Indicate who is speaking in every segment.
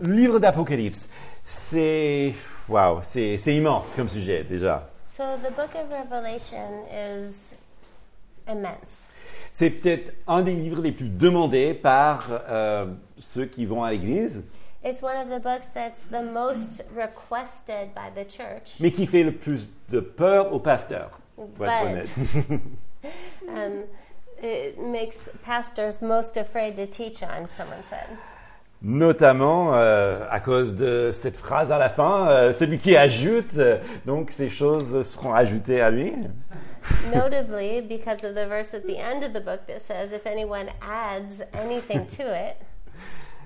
Speaker 1: livre d'Apocalypse, c'est waouh, c'est immense comme sujet déjà.
Speaker 2: So the book of Revelation is immense.
Speaker 1: C'est peut-être un des livres les plus demandés par euh, ceux qui vont à l'église,
Speaker 2: It's one of the books that's the most requested by the church.
Speaker 1: mais qui fait le plus de peur aux pasteurs. Pour être honnête.
Speaker 2: Um, it makes pastors most afraid to teach on, someone said.
Speaker 1: Notamment euh, à cause de cette phrase à la fin, euh, celui qui ajoute, euh, donc ces choses seront ajoutées à lui.
Speaker 2: Notably, because of the verse at the end of the book that says, if anyone adds anything to it,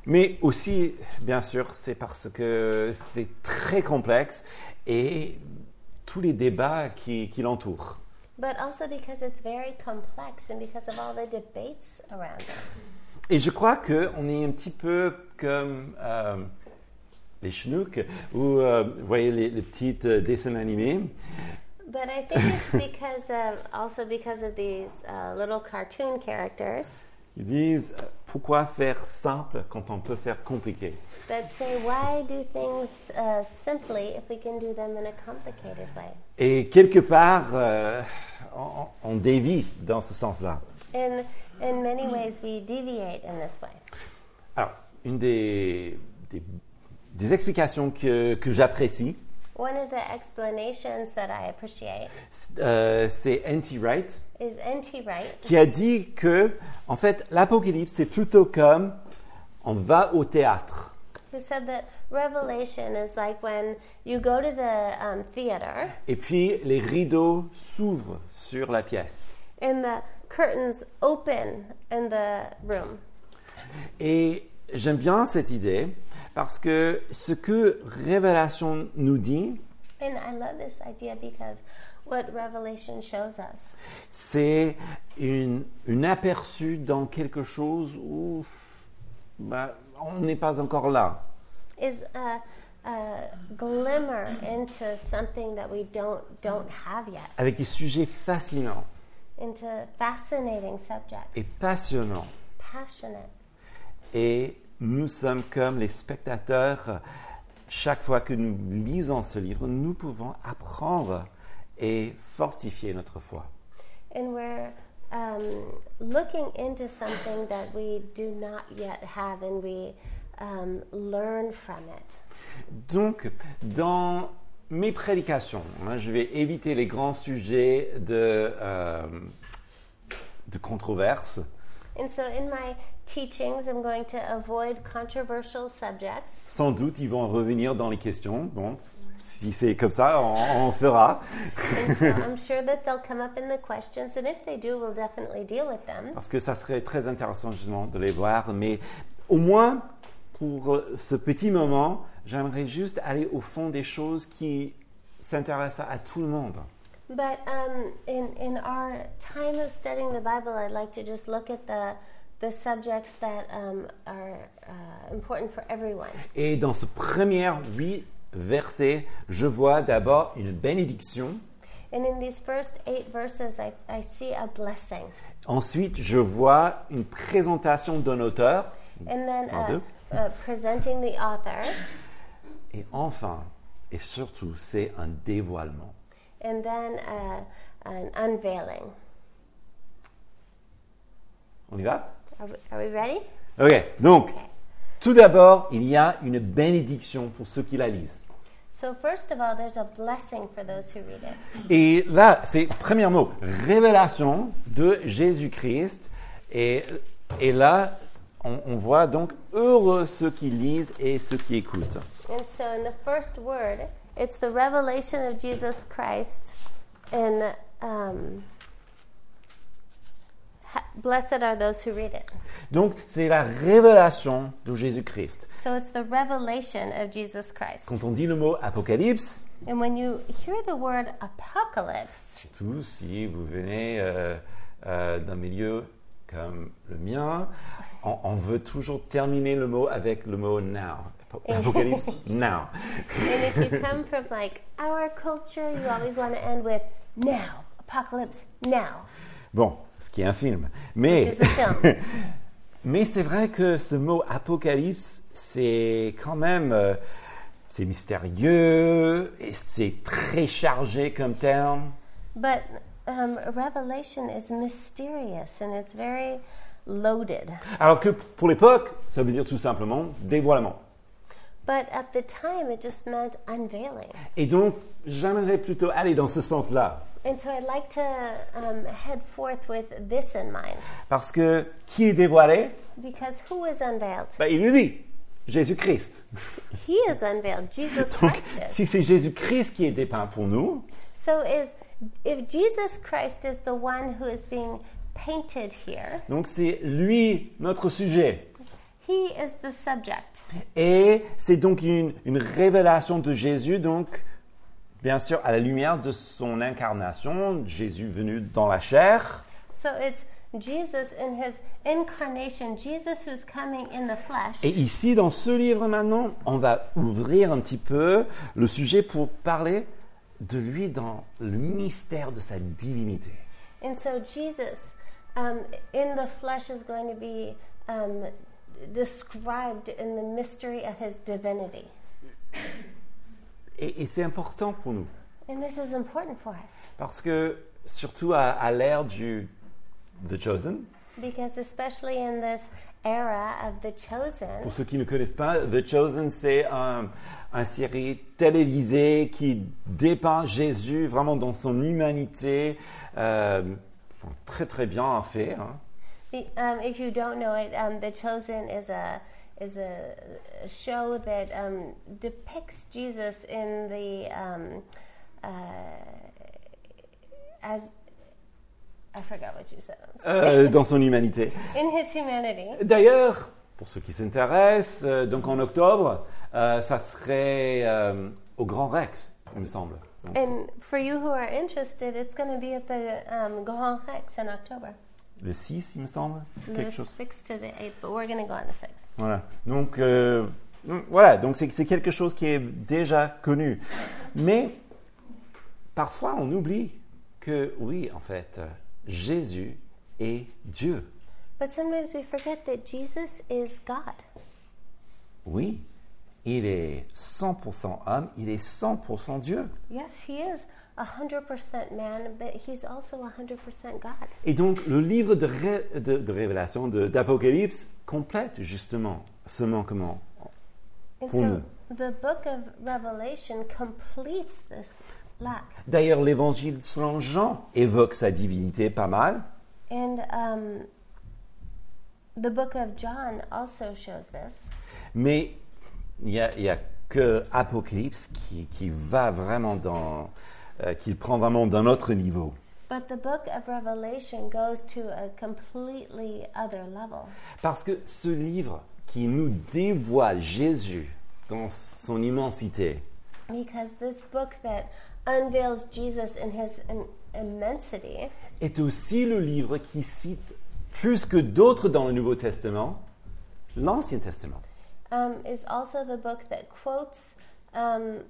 Speaker 1: Mais aussi, bien sûr, c'est parce que c'est très complexe et tous les débats qui, qui l'entourent.
Speaker 2: but also because it's very complex and because of all the debates around it.
Speaker 1: Et je crois qu'on est un petit peu comme euh, les chenouks, ou euh, vous voyez les, les petites euh, dessins animés.
Speaker 2: But I think it's because of also because of these uh, little cartoon characters
Speaker 1: Ils disent pourquoi faire simple quand on peut faire compliqué?
Speaker 2: That say, "Why do things uh, simply if we can do them in a complicated way?"
Speaker 1: Et quelque part, euh, on, on dévie dans ce sens-là.
Speaker 2: In many ways, we deviate in this way.
Speaker 1: Alors, une des, des, des explications que, que j'apprécie,
Speaker 2: One of the explanations that I appreciate
Speaker 1: euh, c'est N.T. Wright,
Speaker 2: is N.T. Wright,
Speaker 1: qui a dit que, en fait, l'Apocalypse, c'est plutôt comme on va au théâtre.
Speaker 2: who said that Revelation is like when you go to the um, theater
Speaker 1: Et puis les rideaux s'ouvrent sur la pièce.
Speaker 2: and the curtains open in the room.
Speaker 1: Et j'aime bien cette idée parce que ce que Révélation nous dit,
Speaker 2: And I love this idea because what Revelation shows us
Speaker 1: c'est une, une aperçu dans quelque chose où bah, on n'est pas encore là.
Speaker 2: is a, a glimmer into something that we don't don't have yet,
Speaker 1: Avec des sujets fascinants
Speaker 2: into fascinating subjects,
Speaker 1: et passionnants.
Speaker 2: passionate.
Speaker 1: Et nous sommes comme les spectateurs. Chaque fois que nous lisons ce livre, nous pouvons apprendre et fortifier notre foi.
Speaker 2: And we're um, looking into something that we do not yet have, and we um, learn from it.
Speaker 1: Donc, dans mes prédications, hein, je vais éviter les grands sujets de, euh, de controverse.
Speaker 2: And so, in my teachings, I'm going to avoid controversial subjects.
Speaker 1: Sans doute, ils vont revenir dans les questions. Bon, si c'est comme ça, on, on fera.
Speaker 2: And so, I'm sure that they'll come up in the questions, and if they do, we'll definitely deal with them.
Speaker 1: Parce que ça serait très intéressant justement de les voir. Mais au moins, pour ce petit moment, j'aimerais juste aller au fond des choses qui s'intéressent à tout le monde.
Speaker 2: But um, in in our time of studying the Bible, I'd like to just look at the the subjects that um, are uh, important for everyone.
Speaker 1: Et dans ce premier huit versets, je vois d'abord une bénédiction.
Speaker 2: And in these first eight verses, I, I see a blessing,
Speaker 1: Ensuite, je vois une présentation d'un auteur.
Speaker 2: and then
Speaker 1: En
Speaker 2: uh, uh, presenting the author,
Speaker 1: Et enfin, et surtout, c'est un dévoilement.
Speaker 2: and then uh, an unveiling.
Speaker 1: On y va?
Speaker 2: Are we, are we ready?
Speaker 1: Ok, donc, tout d'abord, il y a une bénédiction pour ceux qui la lisent.
Speaker 2: So first of all, there's a blessing for those who read it.
Speaker 1: Et là, c'est premier mot, révélation de Jésus-Christ. Et, et là, on, on voit donc heureux ceux qui lisent et ceux qui écoutent.
Speaker 2: And so in the first word, it's the revelation of Jesus Christ, and um, blessed are those who read it.
Speaker 1: Donc, c'est la révélation de Jésus-Christ.
Speaker 2: So it's the revelation of Jesus Christ.
Speaker 1: Quand on dit le mot apocalypse,
Speaker 2: And when you hear the word apocalypse,
Speaker 1: surtout si vous venez euh, euh, d'un milieu comme le mien, on, on veut toujours terminer le mot avec le mot now. Apo- Apocalypse, now.
Speaker 2: and if you come from like our culture, you always want to end with now, apocalypse now.
Speaker 1: Bon, ce qui est un film. Mais
Speaker 2: film.
Speaker 1: Mais c'est vrai que ce mot apocalypse, c'est quand même, euh, c'est mystérieux et c'est très chargé comme terme.
Speaker 2: But um, Revelation is mysterious and it's very loaded.
Speaker 1: Alors que pour l'époque, ça veut dire tout simplement dévoilement.
Speaker 2: But at the time, it just meant unveiling.
Speaker 1: Et donc, j'aimerais plutôt aller dans ce sens-là.
Speaker 2: And so I'd like to um, head forth with this in mind.
Speaker 1: Parce que qui est dévoilé?
Speaker 2: Because who is unveiled?
Speaker 1: Ben, Il nous dit Jésus-Christ.
Speaker 2: He is unveiled. Jesus
Speaker 1: Donc,
Speaker 2: Christ is.
Speaker 1: si c'est Jésus-Christ qui est dépeint pour nous,
Speaker 2: So is if Jesus Christ is the one who is being painted here,
Speaker 1: donc c'est lui notre sujet.
Speaker 2: He is the subject.
Speaker 1: Et c'est donc une, une révélation de Jésus, donc bien sûr à la lumière de son incarnation, Jésus venu dans la chair.
Speaker 2: So it's Jesus in his incarnation, Jesus who's coming in the flesh.
Speaker 1: Et ici, dans ce livre maintenant, on va ouvrir un petit peu le sujet pour parler de lui dans le mystère de sa divinité.
Speaker 2: And so Jesus um, in the flesh is going to be um, described in the mystery of his divinity.
Speaker 1: Et, et c'est important pour nous,
Speaker 2: And this is important for us
Speaker 1: parce que surtout à, à l'ère du The Chosen,
Speaker 2: because, especially in this era of the
Speaker 1: pour
Speaker 2: chosen,
Speaker 1: ceux qui ne connaissent pas, The Chosen, c'est un, un série télévisée qui dépeint Jésus vraiment dans son humanité, euh, très très bien fait. hein.
Speaker 2: Um, if you don't know it, um, the chosen is a is a a show that um, depicts Jesus in the um, uh, as I forgot what you said.
Speaker 1: Euh, dans son humanité.
Speaker 2: in his humanity.
Speaker 1: D'ailleurs, pour ceux qui s'intéressent, euh, donc en octobre, euh, ça serait euh, au Grand Rex, il me semble. Donc,
Speaker 2: And for you who are interested, it's going to be at the um, Grand Rex in October,
Speaker 1: le 6, il me semble, quelque chose.
Speaker 2: 6th to the 8th, but we're going to go on the 6th.
Speaker 1: Voilà. Donc, euh, voilà. Donc, c'est c'est quelque chose qui est déjà connu. Mais parfois, on oublie que, oui, en fait, euh, Jésus est Dieu.
Speaker 2: But sometimes we forget that Jesus is God.
Speaker 1: Oui, il est 100% homme, il est 100% Dieu.
Speaker 2: Yes, he is 100% man, but he's also 100% God.
Speaker 1: Et donc, le livre de, Ré- de- de Révélation, de- d'Apocalypse, complète justement ce manquement. Pour
Speaker 2: so
Speaker 1: nous.
Speaker 2: the book of Revelation completes this lack.
Speaker 1: D'ailleurs, l'évangile selon Jean évoque sa divinité pas mal.
Speaker 2: And um, the book of John also shows this.
Speaker 1: Mais il n'y a, y a que Apocalypse qui, qui va vraiment dans, euh, qui prend vraiment d'un autre niveau.
Speaker 2: But the book of Revelation goes to a completely other level.
Speaker 1: Parce que ce livre qui nous dévoile Jésus dans son immensité,
Speaker 2: Because this book that unveils Jesus in his in, immensity
Speaker 1: est aussi le livre qui cite plus que d'autres dans le Nouveau Testament l'Ancien Testament.
Speaker 2: um, is also the book that quotes um,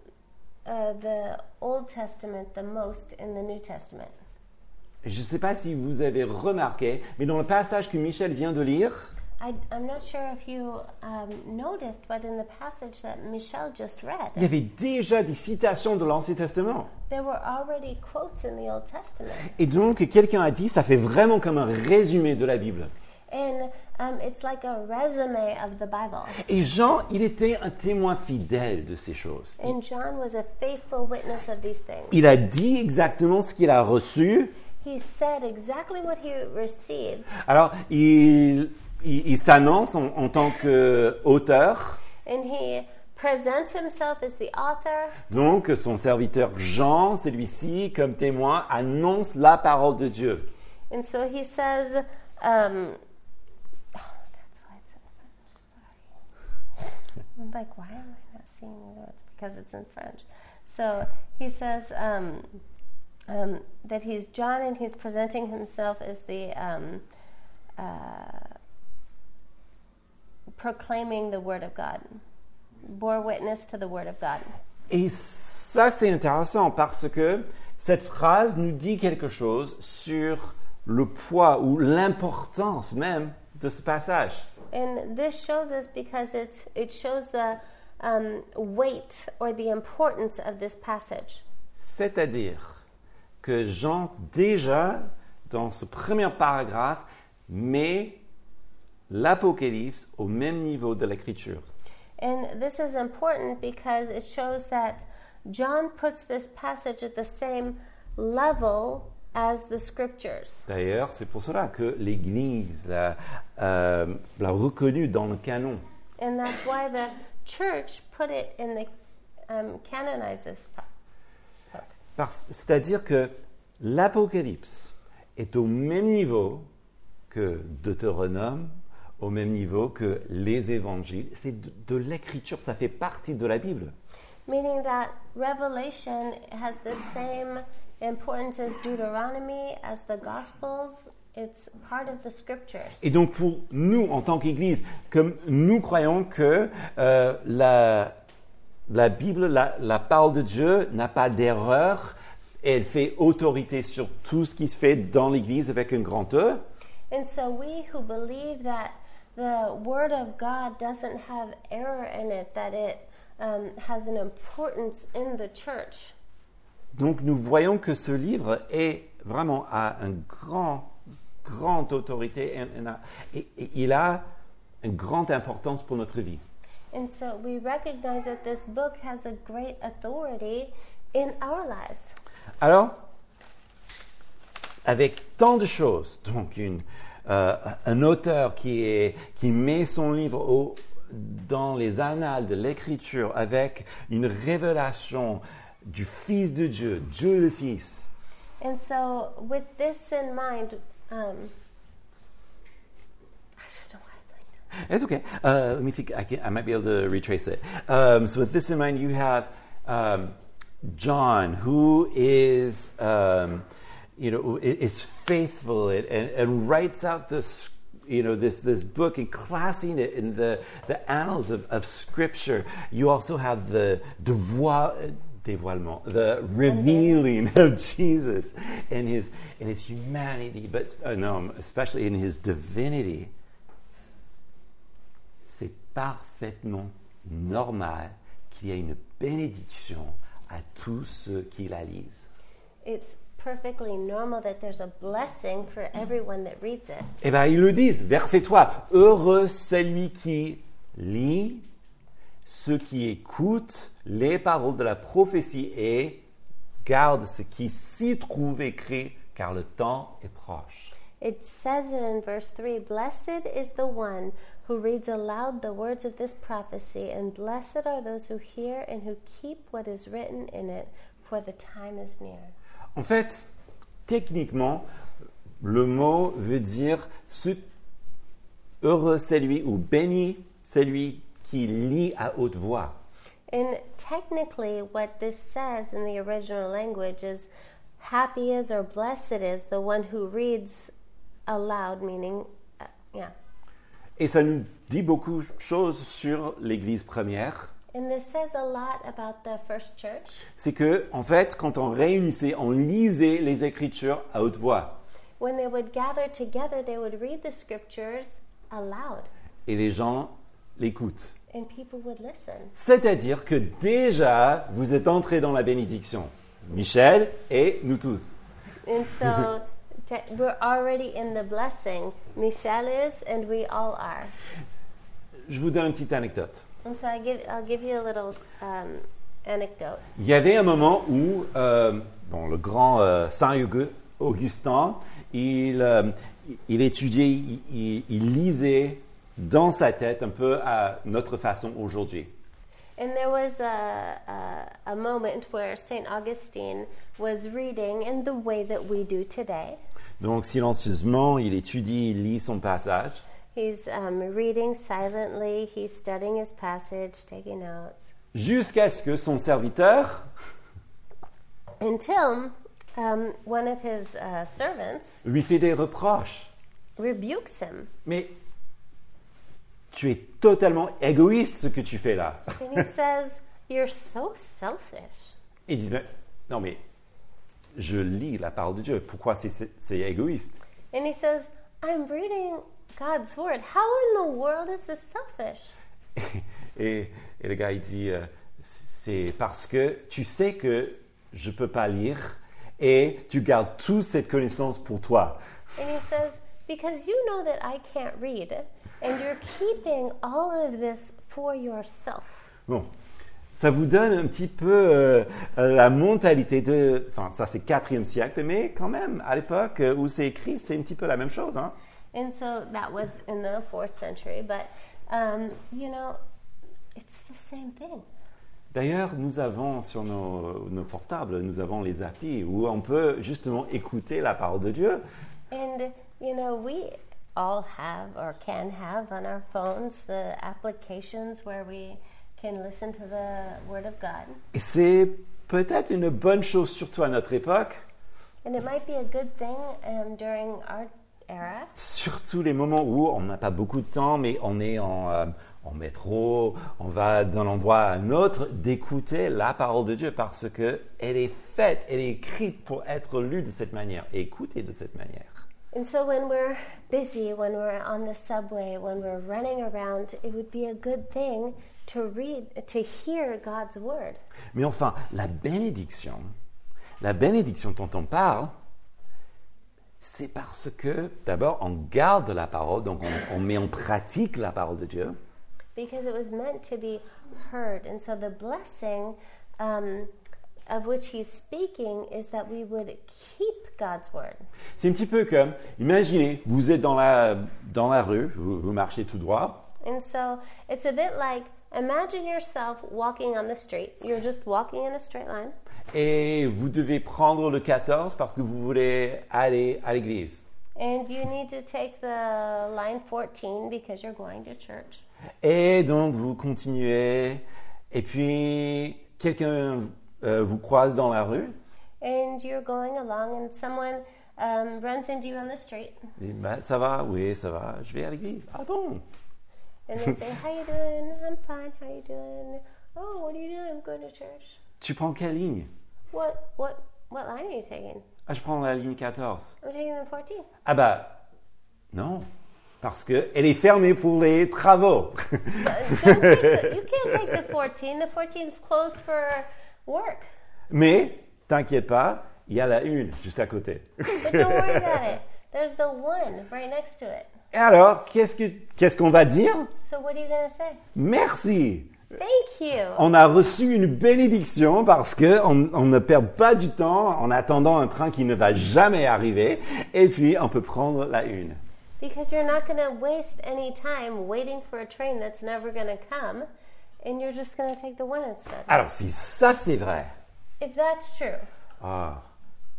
Speaker 2: uh, the Old Testament the most in the New Testament.
Speaker 1: Je ne sais pas si vous avez remarqué, mais dans le passage que Michel vient de lire,
Speaker 2: I, I'm not sure if you um, noticed, but in the passage that Michelle just read,
Speaker 1: il y avait déjà des citations de l'Ancien Testament.
Speaker 2: there were already quotes in the Old Testament.
Speaker 1: Et donc, quelqu'un a dit, ça fait vraiment comme un résumé de la Bible.
Speaker 2: And um, it's like a resume of the Bible.
Speaker 1: Et Jean, il était un témoin fidèle de ces choses.
Speaker 2: And John was a faithful witness of these things.
Speaker 1: Il a dit exactement ce qu'il a reçu.
Speaker 2: He said exactly what he received,
Speaker 1: Alors, il, il, il s'annonce en, en tant qu'auteur.
Speaker 2: and he presents himself as the author.
Speaker 1: Donc, son serviteur Jean, celui-ci, comme témoin, annonce la parole de Dieu.
Speaker 2: And so he says, um, oh, that's why it's in French. Sorry. I'm like, why am I not seeing the notes? Because it's in French. So he says um, um, that he's John and he's presenting himself as the um, uh, proclaiming the word of God, bore witness to the word of God.
Speaker 1: Et ça, c'est intéressant parce que cette phrase nous dit quelque chose sur le poids ou l'importance même de ce passage.
Speaker 2: And this shows us because it's, it shows the um, weight or the importance of this passage.
Speaker 1: C'est-à-dire que Jean, déjà, dans ce premier paragraphe, met l'Apocalypse au même niveau de l'Écriture.
Speaker 2: And this is important because it shows that John puts this passage at the same level as the scriptures.
Speaker 1: D'ailleurs, c'est pour cela que l'Église l'a euh, l'a reconnu dans le canon.
Speaker 2: And that's why the church put it in the um, canonized this book.
Speaker 1: Parce- C'est-à-dire que l'Apocalypse est au même niveau que Deutéronome, au même niveau que les évangiles. C'est de, de l'écriture, ça fait partie de la Bible.
Speaker 2: Meaning that Revelation has the same importance as Deuteronomy, as the Gospels. It's part of the scriptures.
Speaker 1: Et donc pour nous, en tant qu'Église, comme nous croyons que euh, la, la Bible, la, la parole de Dieu n'a pas d'erreur, elle fait autorité sur tout ce qui se fait dans l'Église avec un grand E.
Speaker 2: And so we who believe that the Word of God doesn't have error in it, that it um, has an importance in the church.
Speaker 1: Donc nous voyons que ce livre est vraiment à une grand, grande autorité et, et- et- et il a une grande importance pour notre vie.
Speaker 2: And so we recognize that this book has a great authority in our lives.
Speaker 1: Alors, avec tant de choses, donc une, euh, un auteur qui, est, qui met son livre au- dans les annales de l'écriture avec une révélation du Fils de Dieu, Dieu le Fils,
Speaker 2: And so, with this in mind, um, I don't know why I blanked out.
Speaker 1: It's okay. Uh, let me think. I, can, I might be able to retrace it. Um, so, with this in mind, you have um, John, who is, um, you know, is faithful and, and, writes out this, you know, this this book and classing it in the the annals of, of Scripture. You also have the devoil. Dévoilement, the revealing of Jesus and his and his humanity, but uh, no, especially in his divinity c'est parfaitement normal qu'il y ait une bénédiction à tous ceux qui la lisent.
Speaker 2: It's perfectly normal that there's a blessing for everyone that reads it.
Speaker 1: Eh bien, ils le disent, verset 3, Heureux celui qui lit, ceux qui écoutent les paroles de la prophétie et garde ce qui s'y trouve écrit, car le temps est proche.
Speaker 2: It says it in verse 3 Blessed is the one who reads aloud the words of this prophecy, and blessed are those who hear and who keep what is written in it, for the time is near.
Speaker 1: En fait, techniquement, le mot veut dire heureux celui ou béni celui qui lit à haute voix.
Speaker 2: And technically, what this says in the original language is happy is or blessed is the one who reads aloud, meaning, uh, yeah.
Speaker 1: Et ça nous dit beaucoup de choses sur l'Église première.
Speaker 2: And this says a lot about the first church.
Speaker 1: C'est que, en fait, quand on réunissait, on lisait les Écritures à haute voix.
Speaker 2: When they would gather together, they would read the scriptures aloud,
Speaker 1: Et les gens l'écoutent.
Speaker 2: And people would listen.
Speaker 1: C'est-à-dire que déjà, vous êtes entrés dans la bénédiction. Michel et nous tous.
Speaker 2: And so we're already in the blessing. Michelle is, and we all are.
Speaker 1: Je vous donne une petite anecdote.
Speaker 2: And so I give, I'll give you a little um, anecdote.
Speaker 1: Il y avait un moment où euh, bon, le grand euh, Saint Augu- Augustin, il, euh, il étudiait, il, il- il lisait dans sa tête un peu à notre façon aujourd'hui.
Speaker 2: And there was a, a, a moment where St. Augustine was reading in the way that we do today.
Speaker 1: Donc silencieusement, il étudie, il lit son passage.
Speaker 2: He's um, reading silently, he's studying his passage, taking notes,
Speaker 1: jusqu'à ce que son serviteur
Speaker 2: until um, one of his uh, servants
Speaker 1: lui fait des reproches.
Speaker 2: rebukes him.
Speaker 1: Mais tu es totalement égoïste ce que tu fais là.
Speaker 2: And he says, You're so selfish.
Speaker 1: Il dit, Mais- non mais je lis la parole de Dieu, pourquoi c'est- égoïste?
Speaker 2: And he says, I'm reading God's word. How in the world is this selfish?
Speaker 1: Et, et le gars, il dit, euh, c'est parce que tu sais que je ne peux pas lire et tu gardes toute cette connaissance pour toi.
Speaker 2: And he says, Because you know that I can't read, and you're keeping all of this for yourself.
Speaker 1: Bon, ça vous donne un petit peu euh, la mentalité de... Enfin, ça c'est 4e siècle, mais quand même, à l'époque où c'est écrit, c'est un petit peu la même chose. Hein?
Speaker 2: And so that was in the fourth century, but um, you know, it's the same thing.
Speaker 1: D'ailleurs, nous avons sur nos, nos portables, nous avons les applis où on peut justement écouter la parole de Dieu.
Speaker 2: And you know, we all have or can have on our phones the applications where we can listen to the Word of God.
Speaker 1: Et c'est peut-être une bonne chose, surtout à notre époque,
Speaker 2: And it might be a good thing um, during our era,
Speaker 1: surtout les moments où on n'a pas beaucoup de temps, mais on est en, euh, en métro, on va d'un endroit à un autre, d'écouter la parole de Dieu parce que elle est faite, elle est écrite pour être lue de cette manière, écoutée de cette manière.
Speaker 2: And so when we're busy, when we're on the subway, when we're running around, it would be a good thing to read, to hear God's word.
Speaker 1: Mais enfin, la bénédiction, la bénédiction dont on parle, c'est parce que d'abord on garde la parole, donc on, on met en pratique la parole de Dieu.
Speaker 2: Because it was meant to be heard. And so the blessing um, of which he's speaking is that we would keep God's word.
Speaker 1: C'est un petit peu comme, imaginez, vous êtes dans la, dans la rue, vous, vous marchez tout droit,
Speaker 2: And so it's a bit like imagine yourself walking on the street. You're just walking in a straight line.
Speaker 1: et vous devez prendre le 14 parce que vous voulez aller à l'église.
Speaker 2: And you need to take the line 14 because you're going to church.
Speaker 1: Et donc vous continuez, et puis quelqu'un euh, vous croise dans la rue,
Speaker 2: And you're going along, and someone um, runs into you on the street.
Speaker 1: et ben, ça va, oui, ça va, je vais à l'église. Ah bon?
Speaker 2: And they say, How you doing? I'm fine. How you doing? Oh, what are you doing? I'm going to church.
Speaker 1: Tu prends quelle ligne?
Speaker 2: What what what line are you taking?
Speaker 1: Ah, je prends la ligne 14.
Speaker 2: I'm taking the 14.
Speaker 1: Ah bah, non, parce qu'elle est fermée pour les travaux.
Speaker 2: Don't take the, you can't take the 14. The 14 is closed for work.
Speaker 1: Mais, t'inquiète pas, il y a la une juste à côté.
Speaker 2: But don't worry about it. There's the one right next to it.
Speaker 1: Et alors, qu'est-ce que- qu'est-ce qu'on va dire?
Speaker 2: So what are you going to say?
Speaker 1: Merci.
Speaker 2: Thank you.
Speaker 1: On a reçu une bénédiction parce que on, on ne perd pas du temps en attendant un train qui ne va jamais arriver. Et puis, on peut prendre la une.
Speaker 2: Because you're not going to waste any time waiting for a train that's never going to come, and you're just going to take the one instead.
Speaker 1: Alors, si ça c'est vrai,
Speaker 2: If that's true,
Speaker 1: ah,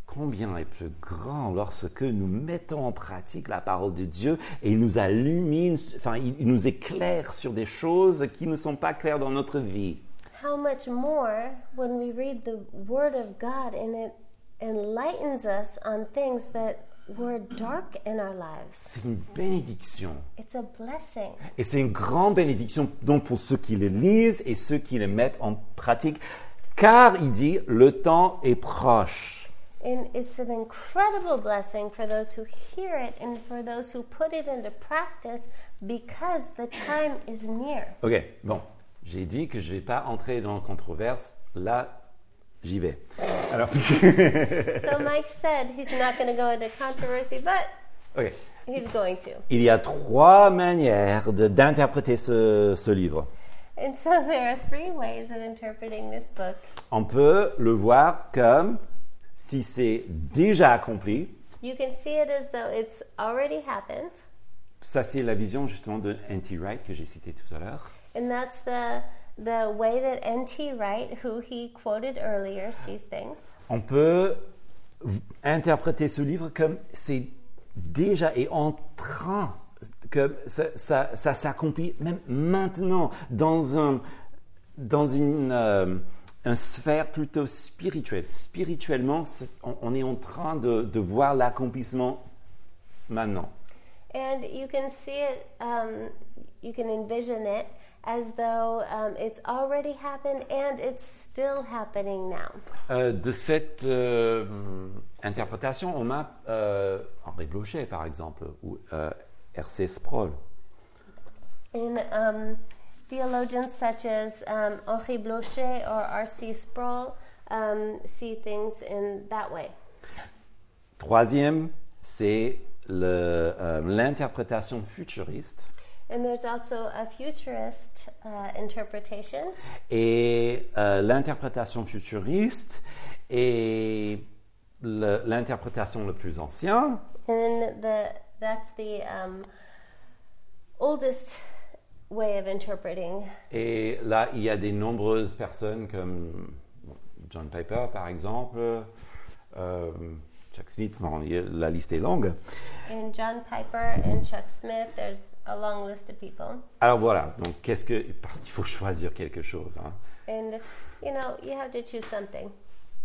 Speaker 1: combien est plus grand lorsque nous mettons en pratique la parole de Dieu et il nous illumine, enfin, il il nous éclaire sur des choses qui ne sont pas claires dans notre vie.
Speaker 2: how much more when we read the Word of God and it enlightens us on things that were dark in our lives?
Speaker 1: C'est une bénédiction.
Speaker 2: It's a blessing.
Speaker 1: Et c'est une grande bénédiction donc pour ceux qui le lisent et ceux qui le mettent en pratique, car il dit le temps est proche.
Speaker 2: And it's an incredible blessing for those who hear it and for those who put it into practice because the time is near.
Speaker 1: Ok, bon, j'ai dit que je ne vais pas entrer dans la controverse. Là, j'y vais. Alors,
Speaker 2: So Mike said he's not going to go into controversy, but
Speaker 1: ok.
Speaker 2: he's going to.
Speaker 1: Il y a trois manières d'interpréter ce, ce livre.
Speaker 2: And so there are three ways of interpreting this book.
Speaker 1: On peut le voir comme si c'est déjà accompli.
Speaker 2: You can see it as though it's already happened,
Speaker 1: Ça, c'est la vision justement de N.T. Wright que j'ai cité tout à l'heure.
Speaker 2: and that's the the way that N.T. Wright, who he quoted earlier, sees things.
Speaker 1: On peut interpréter ce livre comme c'est déjà et en train, que ça, ça- ça s'accomplit même maintenant dans un dans une euh, une sphère plutôt spirituelle. Spirituellement, on, on est en train de, de voir l'accomplissement maintenant.
Speaker 2: And you can see it, um, you can envision it as though um, it's already happened and it's still happening now.
Speaker 1: Euh, de cette euh, interprétation, on a euh, Henri Blocher, par exemple, où euh, R.C. Sproul.
Speaker 2: And um, theologians such as um, Henri Blocher or R.C. Sproul um, see things in that way.
Speaker 1: Troisième, c'est euh, l'interprétation futuriste.
Speaker 2: And there's also a futurist uh, interpretation.
Speaker 1: Et euh, l'interprétation futuriste est l'interprétation le plus ancienne.
Speaker 2: And the, that's the um, oldest way of interpreting.
Speaker 1: Et là, il y a des nombreuses personnes comme John Piper, par exemple, euh, Chuck Smith, bon, la liste est longue.
Speaker 2: And John Piper and Chuck Smith, there's a long list of people.
Speaker 1: Alors voilà, donc qu'est-ce que... Parce qu'il faut choisir quelque chose. hein.
Speaker 2: And, you know, you have to choose something.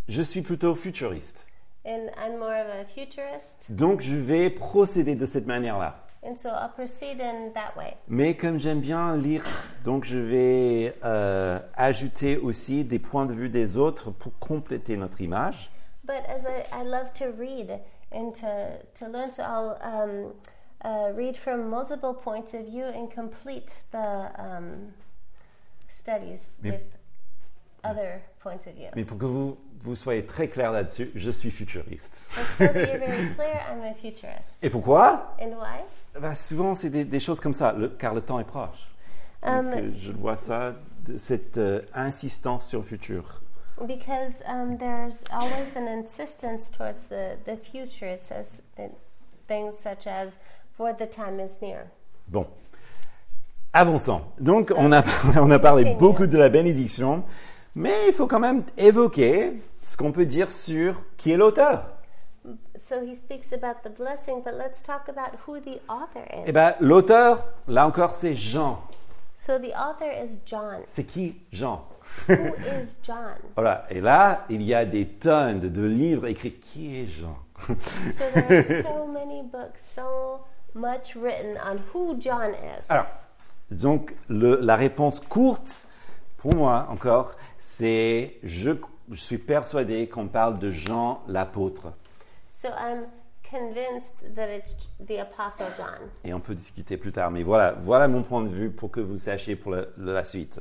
Speaker 1: Je suis plutôt futuriste.
Speaker 2: And I'm more of a futurist,
Speaker 1: Donc je vais procéder de cette manière-là.
Speaker 2: and so I'll proceed in that way.
Speaker 1: Mais comme j'aime bien lire, donc je vais euh, ajouter aussi des points de vue des autres pour compléter notre image.
Speaker 2: But as I, I love to read and to, to learn, so I'll um, uh, read from multiple points of view and complete the um, studies
Speaker 1: Mais-
Speaker 2: with other points of view.
Speaker 1: Mais pour que vous, vous soyez très clair là-dessus, je suis futuriste.
Speaker 2: So very clear, I'm a futurist.
Speaker 1: Et pourquoi?
Speaker 2: And why?
Speaker 1: Bah, Souvent, c'est des, des choses comme ça, le- car le temps est proche.
Speaker 2: Um,
Speaker 1: Donc, je vois ça, cette euh, insistance sur le futur.
Speaker 2: Because um, there's always an insistence towards the, the future. It says things such as, for the time is near.
Speaker 1: Bon, avançons. Donc, on a, on a parlé beaucoup de la bénédiction, mais il faut quand même évoquer ce qu'on peut dire sur qui est l'auteur.
Speaker 2: So he speaks about the blessing, but let's talk about who the author is.
Speaker 1: Eh bien, l'auteur, là encore, c'est Jean.
Speaker 2: So the author is John.
Speaker 1: C'est qui Jean?
Speaker 2: Who is John?
Speaker 1: Voilà, et là, il y a des tonnes de livres écrits. Qui est Jean?
Speaker 2: So there are so many books, so much written on who John is.
Speaker 1: Alors, donc, le- la réponse courte, pour moi encore, c'est je, je suis persuadé qu'on parle de Jean l'apôtre.
Speaker 2: So I'm convinced that it's the Apostle John.
Speaker 1: Et on peut discuter plus tard. Mais voilà, voilà mon point de vue pour que vous sachiez pour la suite.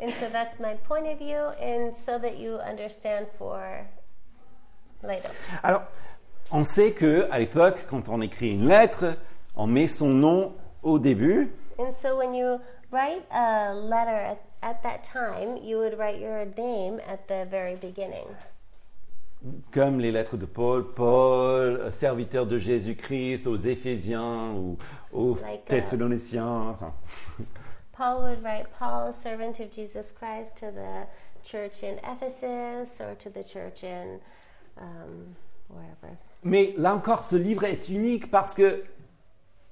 Speaker 2: And so that's my point of view, and so that you understand for later.
Speaker 1: Alors, on sait que à l'époque, quand on écrit une lettre, on met son nom au début.
Speaker 2: And so when you write a letter at, at that time, you would write your name at the very beginning.
Speaker 1: comme les lettres de Paul, Paul, serviteur de Jésus-Christ, aux Éphésiens ou aux
Speaker 2: Like, uh,
Speaker 1: Thessaloniciens. enfin.
Speaker 2: Paul would write, Paul, servant of Jesus Christ, to the church in Ephesus or to the church in um, wherever.
Speaker 1: Mais là encore, ce livre est unique parce que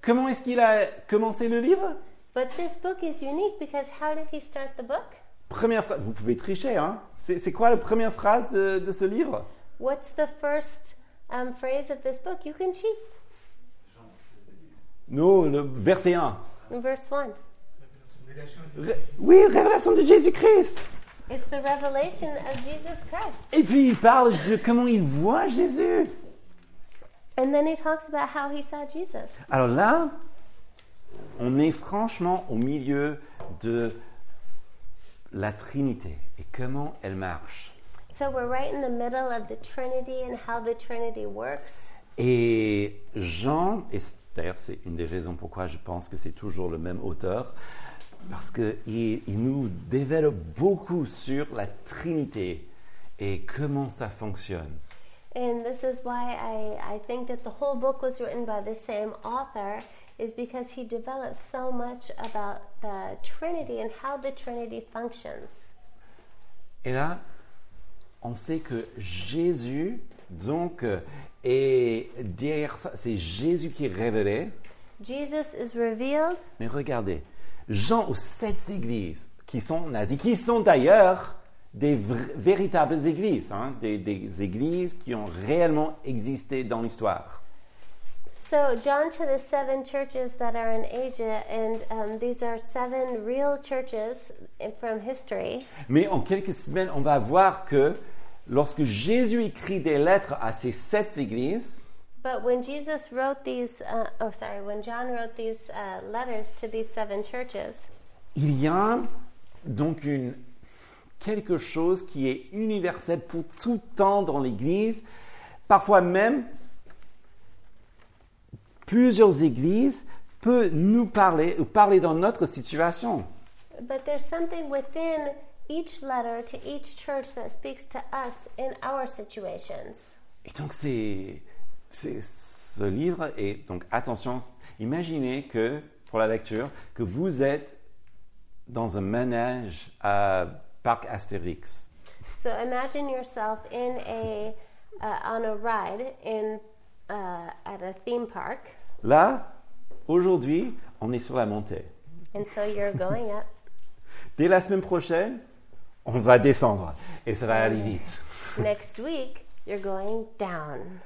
Speaker 1: comment est-ce qu'il a commencé le livre?
Speaker 2: But this book is unique because how did he start the book?
Speaker 1: Première phrase, vous pouvez tricher, hein C'est quoi la première phrase de, de ce livre?
Speaker 2: What's the first um, phrase of this book? You can cheat.
Speaker 1: Non, le verset 1.
Speaker 2: In verse 1.
Speaker 1: Ré- oui, révélation de Jésus-Christ.
Speaker 2: It's the revelation of Jesus Christ.
Speaker 1: Et puis il parle de comment il voit Jésus.
Speaker 2: And then he talks about how he saw Jesus.
Speaker 1: Alors là, on est franchement au milieu de la Trinité et comment elle marche.
Speaker 2: So we're right in the middle of the Trinity and how the Trinity works.
Speaker 1: Et Jean, et d'ailleurs c'est une des raisons pourquoi je pense que c'est toujours le même auteur, parce qu'il il nous développe beaucoup sur la Trinité et comment ça fonctionne.
Speaker 2: And this is why I, I think that the whole book was written by the same author, is because he developed so much about the Trinity and how the Trinity functions.
Speaker 1: Et là, on sait que Jésus, donc, est derrière ça, c'est Jésus qui est révélé.
Speaker 2: Jesus is revealed,
Speaker 1: Mais regardez, Jean aux sept églises qui sont nazies, qui sont d'ailleurs des véritables églises, hein, des, des églises qui ont réellement existé dans l'histoire.
Speaker 2: So, John to the seven churches that are in Asia, and um, these are seven real churches from history.
Speaker 1: Mais en quelques semaines, on va voir que lorsque Jésus écrit des lettres à ces sept églises,
Speaker 2: But when Jesus wrote these, uh, oh, sorry, when John wrote these uh, letters to these seven churches,
Speaker 1: il y a donc une, quelque chose qui est universel pour tout temps dans l'Église. Parfois même, plusieurs églises peuvent nous parler ou parler dans notre situation.
Speaker 2: but there's something within each letter to each church that speaks to us in our situations.
Speaker 1: Et donc, c'est- ce livre est donc attention. Imaginez que pour la lecture que vous êtes dans un manège à parc Astérix.
Speaker 2: So imagine yourself in a uh, on a ride in uh, at a theme park,
Speaker 1: Là, aujourd'hui, on est sur la montée.
Speaker 2: and so you're going up.
Speaker 1: Dès la semaine prochaine, on va descendre et ça va aller vite.
Speaker 2: Next week, you're going down.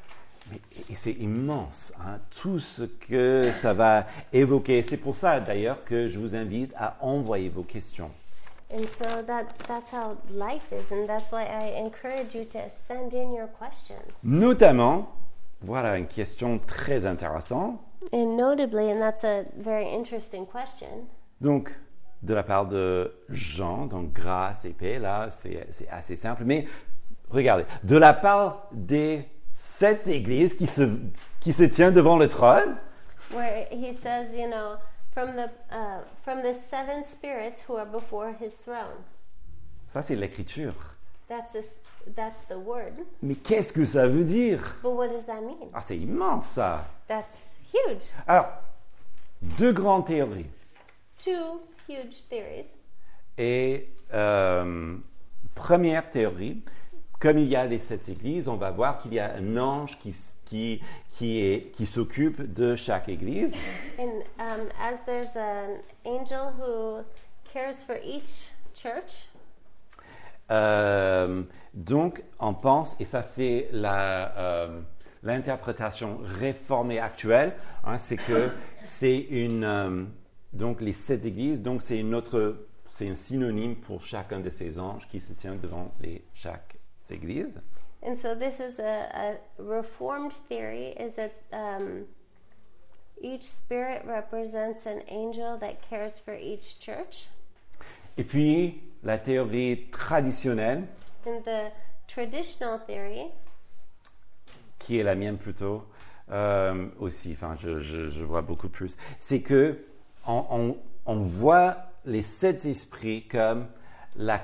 Speaker 1: Et c'est immense, hein, tout ce que ça va évoquer. C'est pour ça d'ailleurs que je vous invite à envoyer vos questions.
Speaker 2: And so that that's how life is, and that's why I encourage you to send in your questions.
Speaker 1: Notamment, voilà une question très intéressante.
Speaker 2: And notably, and that's a very interesting question.
Speaker 1: Donc, de la part de Jean, donc grâce et paix, là, c'est assez simple. Mais regardez, de la part des sept églises qui se, qui se tiennent devant le trône,
Speaker 2: where he says, you know, from the uh, from the seven spirits who are before his throne.
Speaker 1: ça c'est l'écriture.
Speaker 2: That's this, that's the word.
Speaker 1: Mais qu'est-ce que ça veut dire?
Speaker 2: But what does that mean?
Speaker 1: Ah, c'est immense ça.
Speaker 2: That's huge.
Speaker 1: Alors, deux grandes théories.
Speaker 2: Two huge theories.
Speaker 1: Et euh, première théorie, comme il y a les sept églises, on va voir qu'il y a un ange qui, qui, qui, est, qui s'occupe de chaque église.
Speaker 2: And um, as there's an angel who cares for each church,
Speaker 1: Euh, donc, on pense, et ça c'est la, euh, l'interprétation réformée actuelle, hein, c'est que c'est une, euh, donc les sept églises, donc c'est une autre, c'est un synonyme pour chacun de ces anges qui se tient devant les, chaque église.
Speaker 2: and so this is a, a reformed theory: is that um, each spirit represents an angel that cares for each church.
Speaker 1: Et puis, la théorie traditionnelle,
Speaker 2: And the traditional theory
Speaker 1: qui est la mienne plutôt euh, aussi, enfin je, je- je vois beaucoup plus, c'est que on, on- on voit les sept esprits comme la,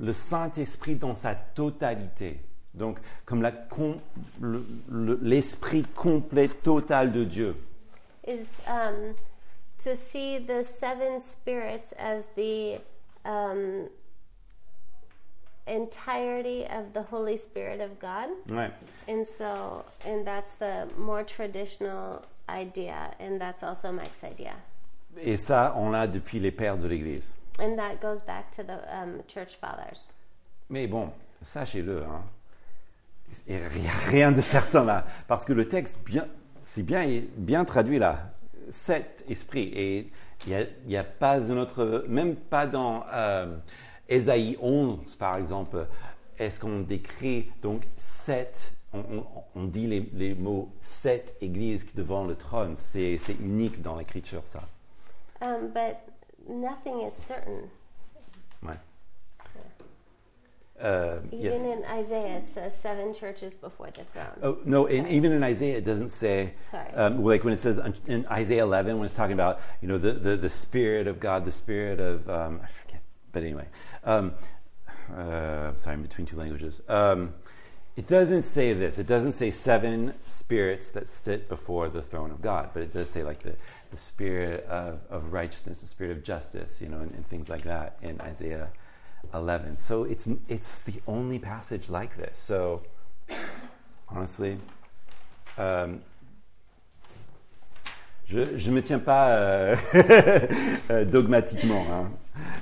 Speaker 1: le Saint-Esprit dans sa totalité. Donc, comme com- le- le- l'esprit complet total de Dieu.
Speaker 2: is um, to see the seven spirits as the um, entirety of the Holy Spirit of God.
Speaker 1: Ouais.
Speaker 2: And so, and that's the more traditional idea, and that's also Mike's idea.
Speaker 1: Et ça, on l'a depuis les pères de l'Église.
Speaker 2: And that goes back to the um, church fathers.
Speaker 1: Mais bon, sachez-le, hein, il n'y a rien de certain là, parce que le texte, bien, c'est bien, bien traduit là, sept esprits, et il n'y a, pas un autre, même pas dans euh, Ésaïe 11 par exemple, est-ce qu'on décrit donc sept, on, on- on dit les, les mots sept églises devant le trône, c'est c'est unique dans l'écriture ça.
Speaker 2: Um, but nothing is certain.
Speaker 1: Euh, yes.
Speaker 2: Even in Isaiah, it says seven churches before the throne.
Speaker 1: Oh no! And even in Isaiah, it doesn't say.
Speaker 2: Sorry.
Speaker 1: Um, like when it says in Isaiah 11, when it's talking about you know the, the, the spirit of God, the spirit of um, I forget, but anyway, um, uh, sorry, I'm between two languages. Um, it doesn't say this. It doesn't say seven spirits that sit before the throne of God, but it does say like the, the spirit of, of righteousness, the spirit of justice, you know, and, and things like that in Isaiah 11. So it's it's the only passage like this. So honestly. Um, je ne me tiens pas euh, euh, dogmatiquement, hein.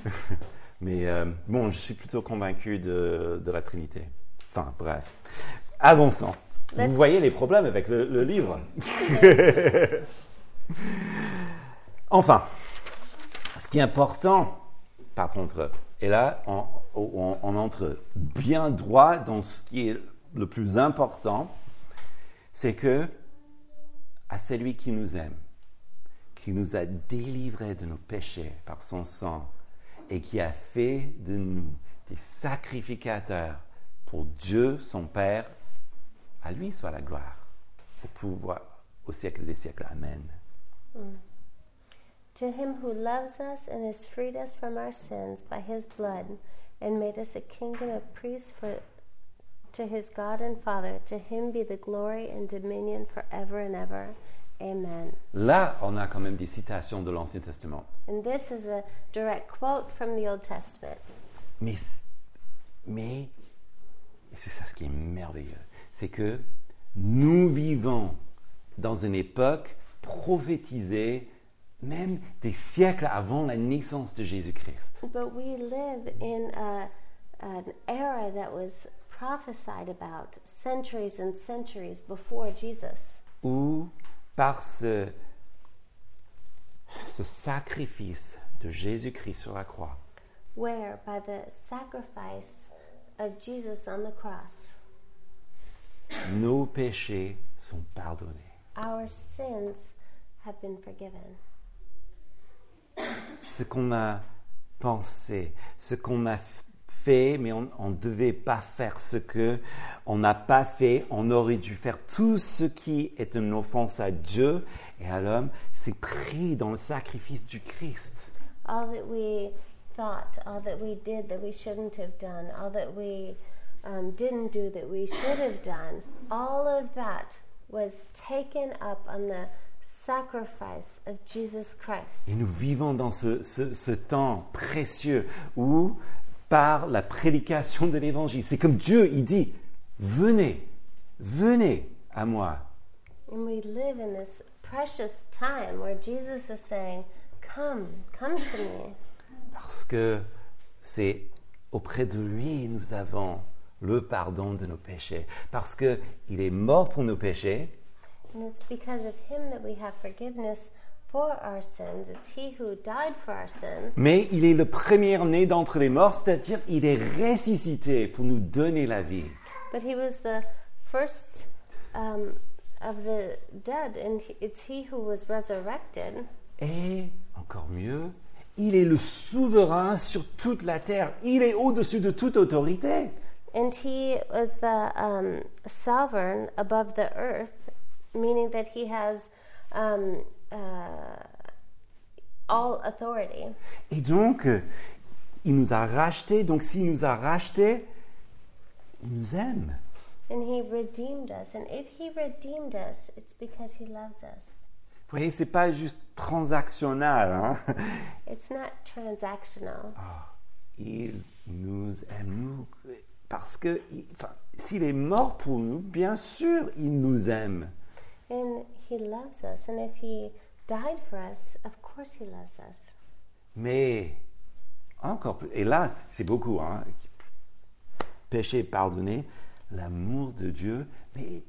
Speaker 1: mais euh, bon, je suis plutôt convaincu de, de la Trinité. Enfin, bref. Avançons. Vous voyez les problèmes avec le, le livre. enfin, ce qui est important, par contre, et là, on, entre bien droit dans ce qui est le plus important, c'est que à celui qui nous aime, qui nous a délivrés de nos péchés par son sang et qui a fait de nous des sacrificateurs pour Dieu, son Père, à lui soit la gloire, au pouvoir, au siècle des siècles. Amen.
Speaker 2: To him who loves us and has freed us from our sins by his blood and made us a kingdom of priests for to his God and Father, to him be the glory and dominion forever and ever. Amen.
Speaker 1: Là, on a quand même des citations de l'Ancien Testament.
Speaker 2: And this is a direct quote from the Old Testament.
Speaker 1: Mais, mais c'est ça ce qui est merveilleux, c'est que nous vivons dans une époque prophétisée, même des siècles avant la naissance de Jésus-Christ.
Speaker 2: But we live in a, an era that was prophesied about centuries and centuries before Jesus.
Speaker 1: Où, par ce, ce sacrifice de Jésus-Christ sur la croix,
Speaker 2: where by the sacrifice of Jesus on the cross,
Speaker 1: nos péchés sont pardonnés.
Speaker 2: Our sins have been forgiven.
Speaker 1: Ce qu'on a pensé, ce qu'on a fait, mais on ne devait pas faire ce que on n'a pas fait, on aurait dû faire tout ce qui est une offense à Dieu et à l'homme, c'est pris dans le sacrifice du Christ.
Speaker 2: All that we thought, all that we did that we shouldn't have done, all that we um, didn't do that we should have done, all of that was taken up on the sacrifice of Jesus Christ.
Speaker 1: Et nous vivons dans ce, ce- ce temps précieux où, par la prédication de l'Évangile, c'est comme Dieu, il dit, venez, venez à moi.
Speaker 2: And we live in this precious time where Jesus is saying, Come, come to me.
Speaker 1: Parce que c'est auprès de lui nous avons le pardon de nos péchés. Parce qu'il est mort pour nos péchés
Speaker 2: And it's because of him that we have forgiveness for our sins. It's he who died for our sins.
Speaker 1: mais il est le premier-né d'entre les morts, c'est-à-dire il est ressuscité pour nous donner la vie.
Speaker 2: But he was the first um, of the dead, and he- it's he who was resurrected.
Speaker 1: Et encore mieux, il est le souverain sur toute la terre. Il est au-dessus de toute autorité.
Speaker 2: And he was the um, sovereign above the earth, meaning that he has um, uh, all authority.
Speaker 1: Et donc, il nous a rachetés. Donc, s'il nous a rachetés, il nous aime.
Speaker 2: And he redeemed us. And if he redeemed us, it's because he loves us.
Speaker 1: Vous voyez, c'est pas juste transactionnel. Hein?
Speaker 2: It's not transactional.
Speaker 1: Il nous aime, nous, parce que enfin, s'il est mort pour nous, bien sûr, il nous aime.
Speaker 2: And he loves us. And if he died for us, of course he loves us.
Speaker 1: Mais encore plus, et là, c'est beaucoup, hein? péché pardonné, l'amour de Dieu, mais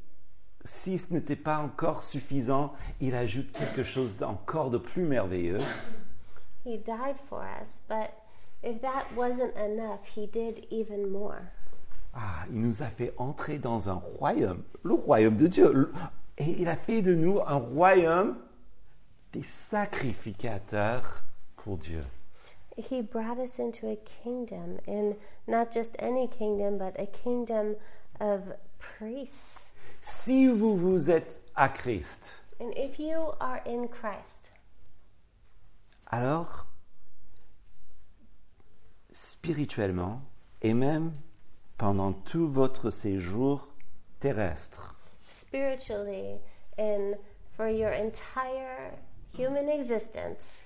Speaker 1: si ce n'était pas encore suffisant, il ajoute quelque chose d'encore de plus merveilleux.
Speaker 2: He died for us. But if that wasn't enough, he did even more.
Speaker 1: Ah, il nous a fait entrer dans un royaume, le royaume de Dieu. Et il a fait de nous un royaume des sacrificateurs pour Dieu.
Speaker 2: He brought us into a kingdom, and not just any kingdom, but a kingdom of priests.
Speaker 1: Si vous vous êtes à Christ,
Speaker 2: And if you are in Christ,
Speaker 1: alors, spirituellement, et même pendant tout votre séjour terrestre,
Speaker 2: spiritually, and for your entire human existence,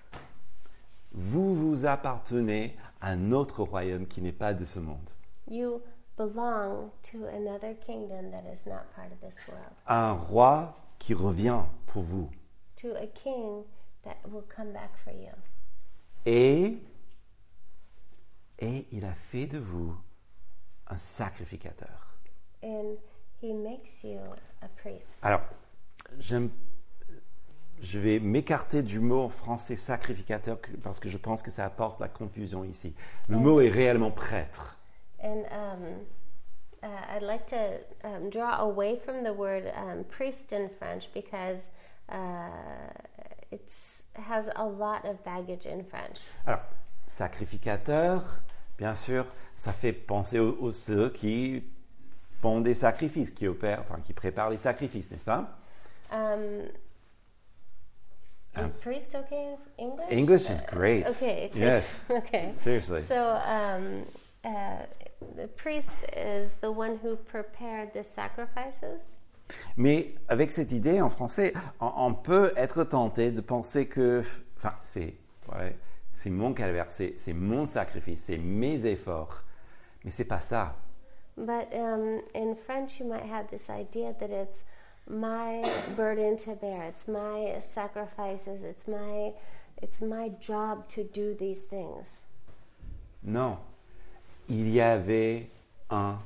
Speaker 1: vous vous appartenez à un autre royaume qui n'est pas de ce monde.
Speaker 2: you belong to another kingdom that is not part of this world,
Speaker 1: Un roi qui revient pour vous.
Speaker 2: to a king that will come back for you.
Speaker 1: Et, et il a fait de vous un sacrificateur.
Speaker 2: And he makes you a priest.
Speaker 1: Alors, j'aime- je vais m'écarter du mot en français sacrificateur parce que je pense que ça apporte la confusion ici. Le mot est réellement prêtre.
Speaker 2: And um, uh, I'd like to um, draw away from the word um, priest in French because uh, it's has a lot of baggage in French.
Speaker 1: Alors, sacrificateur, bien sûr, ça fait penser aux, aux ceux qui font des sacrifices, qui opèrent, enfin, qui préparent les sacrifices, n'est-ce pas?
Speaker 2: Um, is priest okay English?
Speaker 1: English is great.
Speaker 2: Okay. 'cause-
Speaker 1: Yes.
Speaker 2: Okay.
Speaker 1: Seriously.
Speaker 2: So um, uh, the priest is the one who prepared the sacrifices?
Speaker 1: Mais avec cette idée en français, on, on peut être tenté de penser que, enfin, c'est, ouais, c'est mon calvaire, c'est mon sacrifice, c'est mes efforts. Mais c'est pas ça.
Speaker 2: But um, in French, you might have this idea that it's my burden to bear. It's my sacrifices. It's my it's my job to do these things.
Speaker 1: Non. Il y avait un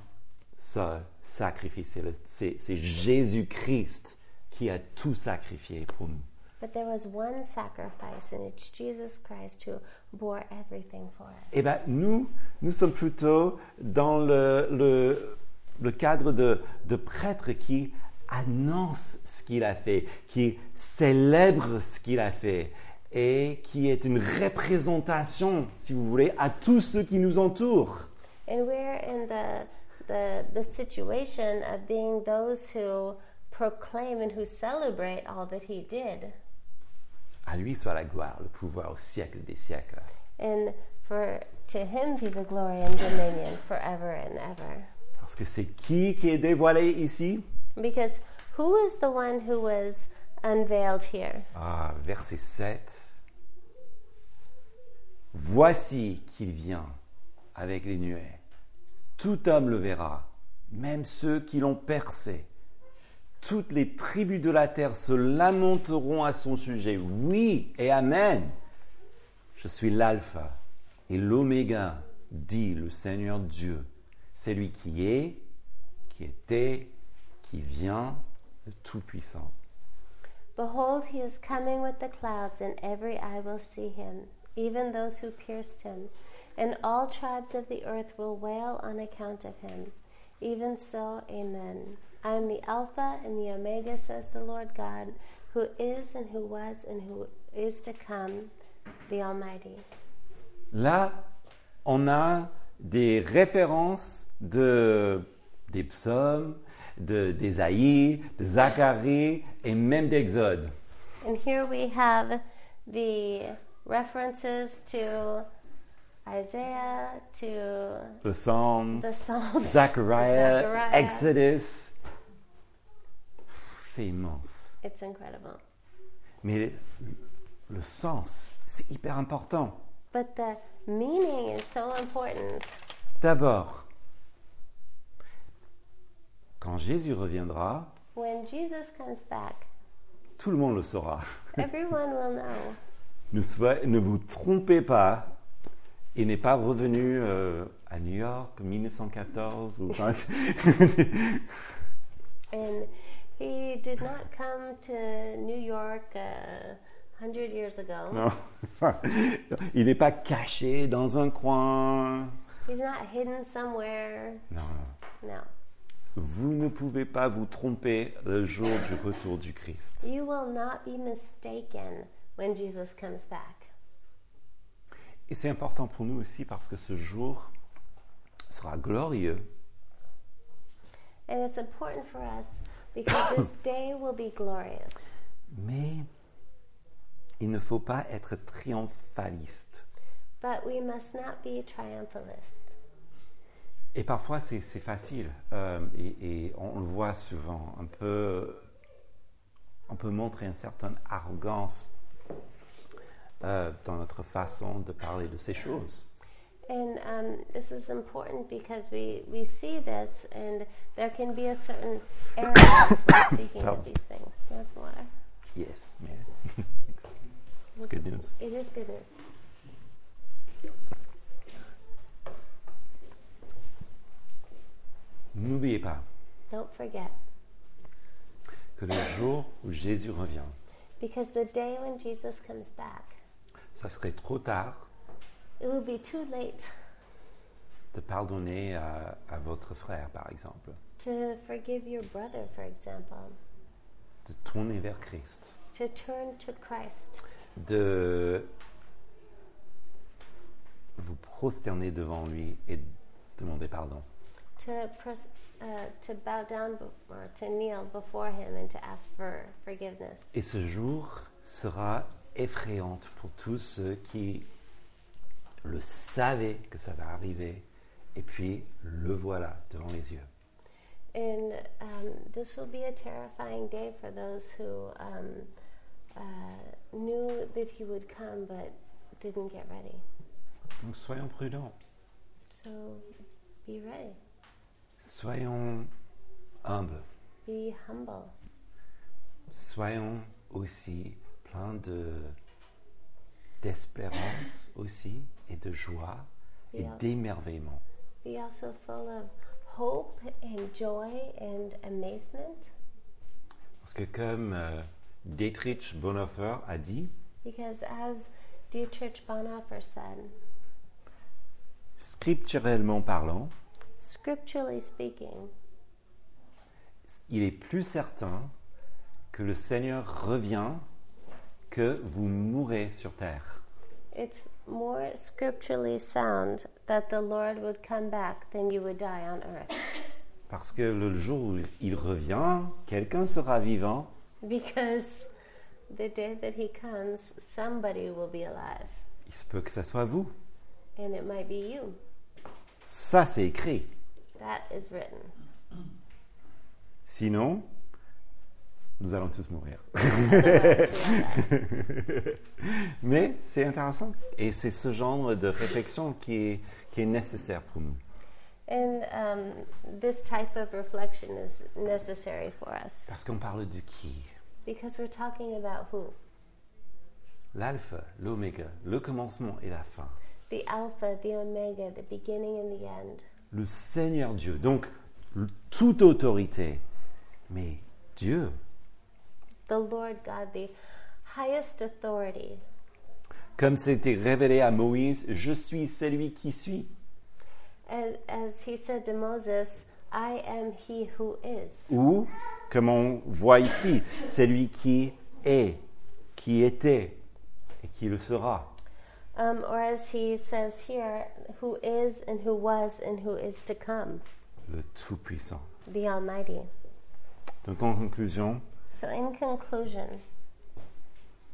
Speaker 1: seul sacrifice. C'est, Jésus-Christ qui a tout sacrifié pour nous.
Speaker 2: But there was one sacrifice, and it's Jesus Christ who bore everything for us.
Speaker 1: Eh bien, nous, nous sommes plutôt dans le, le, le cadre de, de prêtres qui annoncent ce qu'il a fait, qui célèbrent ce qu'il a fait et qui est une représentation, si vous voulez, à tous ceux qui nous entourent.
Speaker 2: And we're in the, the, the situation of being those who proclaim and who celebrate all that he did.
Speaker 1: À lui soit la gloire, le pouvoir au siècle des siècles.
Speaker 2: And for to him be the glory and dominion forever and ever.
Speaker 1: Parce que c'est qui qui est dévoilé ici?
Speaker 2: Because who is the one who was unveiled here?
Speaker 1: Ah, verset 7. Voici qu'il vient avec les nuées. Tout homme le verra, même ceux qui l'ont percé. Toutes les tribus de la terre se lamenteront à son sujet. Oui et Amen. Je suis l'alpha et l'oméga, dit le Seigneur Dieu. C'est lui qui est, qui était, qui vient, le Tout-Puissant.
Speaker 2: Behold, he is coming with the clouds, and every eye will see him, even those who pierced him. And all tribes of the earth will wail on account of him. Even so, amen. I am the Alpha and the Omega, says the Lord God, who is and who was and who is to come, the Almighty.
Speaker 1: Là, on a des références de, des psaumes, de, d'Ésaïe, de Zacharie et même d'Exode.
Speaker 2: And here we have the references to Isaiah, to
Speaker 1: The Psalms,
Speaker 2: the Psalms,
Speaker 1: Zechariah,
Speaker 2: Zechariah.
Speaker 1: Exodus. C'est immense.
Speaker 2: It's incredible.
Speaker 1: Mais le sens, c'est hyper important.
Speaker 2: But the meaning is so important.
Speaker 1: D'abord, quand Jésus reviendra,
Speaker 2: When Jesus comes back,
Speaker 1: tout le monde le saura.
Speaker 2: everyone will know.
Speaker 1: Ne, vous trompez pas, il n'est pas revenu euh, à New York en 1914 ou
Speaker 2: And he did not come to New York a hundred years ago.
Speaker 1: non. Il n'est pas caché dans un coin.
Speaker 2: He's not hidden somewhere.
Speaker 1: Non.
Speaker 2: No.
Speaker 1: Vous ne pouvez pas vous tromper le jour du retour du Christ.
Speaker 2: You will not be mistaken when Jesus comes back.
Speaker 1: Et c'est important pour nous aussi parce que ce jour sera glorieux.
Speaker 2: And it's important for us because this day will be glorious.
Speaker 1: Mais il ne faut pas être triomphaliste.
Speaker 2: But we must not be triumphalist.
Speaker 1: Et parfois, c'est c'est facile. euh, et, et on le voit souvent. Un peu, on peut montrer une certaine arrogance euh, dans notre façon de parler de ces choses.
Speaker 2: And um, this is important because we, we see this, and there can be a certain arrogance when speaking of these things. That's water.
Speaker 1: Yes, mais it's, it's good news.
Speaker 2: It is goodness.
Speaker 1: N'oubliez pas
Speaker 2: Don't forget,
Speaker 1: que le jour où Jésus revient,
Speaker 2: because the day when Jesus comes back,
Speaker 1: ça serait trop tard
Speaker 2: it will be too late
Speaker 1: de pardonner à, à votre frère, par exemple,
Speaker 2: to forgive your brother, for example,
Speaker 1: de tourner vers Christ,
Speaker 2: to turn to Christ,
Speaker 1: de vous prosterner devant lui et demander pardon.
Speaker 2: to press, uh, to bow down or to kneel before Him and to ask for forgiveness.
Speaker 1: Et ce jour sera effrayant pour tous ceux qui le savaient que ça va arriver et puis le voilà devant les yeux.
Speaker 2: And um, this will be a terrifying day for those who um, uh, knew that He would come but didn't get ready.
Speaker 1: Donc soyons prudents,
Speaker 2: So be ready,
Speaker 1: soyons humbles,
Speaker 2: be humble,
Speaker 1: soyons aussi pleins de d'espérance aussi et de joie et d'émerveillement.
Speaker 2: be also full of hope and joy and amazement.
Speaker 1: Parce que comme euh, Dietrich Bonhoeffer a dit,
Speaker 2: Because as Dietrich Bonhoeffer said,
Speaker 1: scripturellement parlant,
Speaker 2: scripturally speaking,
Speaker 1: il est plus certain que le Seigneur revient que vous mourrez sur terre.
Speaker 2: it's more scripturally sound that the Lord would come back than you would die on earth.
Speaker 1: Parce que le jour où il revient, quelqu'un sera vivant
Speaker 2: Because the day that he comes, somebody will be alive.
Speaker 1: il se peut que ça soit vous.
Speaker 2: And it might be you.
Speaker 1: Ça, c'est écrit.
Speaker 2: That is written.
Speaker 1: Sinon, nous allons tous mourir. Mais c'est intéressant. Et c'est ce genre de réflexion qui est, qui est nécessaire pour nous.
Speaker 2: And um, this type of reflection is necessary for us
Speaker 1: Parce qu'on parle de qui?
Speaker 2: Because we're talking about who?
Speaker 1: L'alpha, l'oméga, le commencement et la fin.
Speaker 2: The Alpha, the Omega, the beginning and the end.
Speaker 1: Le Seigneur Dieu. Donc, toute autorité. Mais Dieu,
Speaker 2: The Lord God, the highest authority.
Speaker 1: comme c'était révélé à Moïse, je suis celui qui suis.
Speaker 2: As, as he said to Moses, I am he who is.
Speaker 1: Ou, comme on voit ici, celui qui est, qui était et qui le sera.
Speaker 2: Um, or as he says here, who is and who was and who is to come,
Speaker 1: Le Tout-Puissant.
Speaker 2: the Almighty.
Speaker 1: Donc en conclusion,
Speaker 2: So, in conclusion,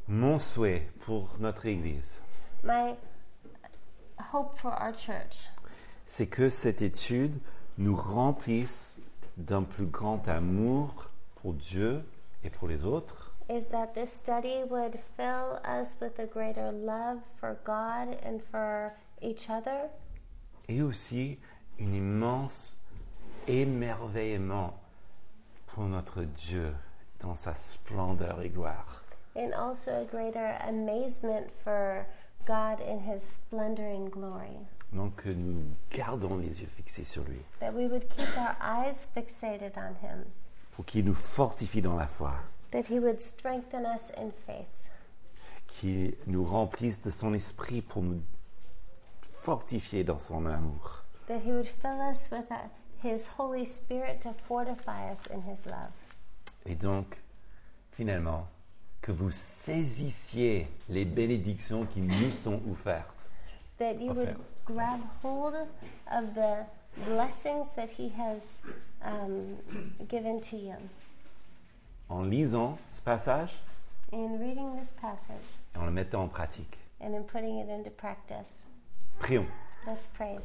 Speaker 1: mon souhait pour notre Église,
Speaker 2: my hope for our church
Speaker 1: c'est que cette étude nous remplisse d'un plus grand amour pour Dieu et pour les autres,
Speaker 2: is that this study would fill us with a greater love for God and for each other,
Speaker 1: et aussi un immense émerveillement pour notre Dieu dans sa splendeur et gloire.
Speaker 2: and also a greater amazement for God in His splendor and glory.
Speaker 1: Donc que nous gardons les yeux fixés sur lui,
Speaker 2: That we would keep our eyes fixated on Him,
Speaker 1: pour qu'il nous fortifie dans la foi,
Speaker 2: that He would strengthen us in faith,
Speaker 1: qu'il nous remplisse de son esprit pour nous fortifier dans son amour.
Speaker 2: that He would fill us with His Holy Spirit to fortify us in His love.
Speaker 1: Et donc, finalement, que vous saisissiez les bénédictions qui nous sont offertes.
Speaker 2: That you would
Speaker 1: Offert.
Speaker 2: grab hold of the blessings that He has um, given to you.
Speaker 1: En lisant ce passage
Speaker 2: In reading this passage
Speaker 1: et en le mettant en pratique.
Speaker 2: and in putting it into practice,
Speaker 1: Prions.
Speaker 2: let's pray.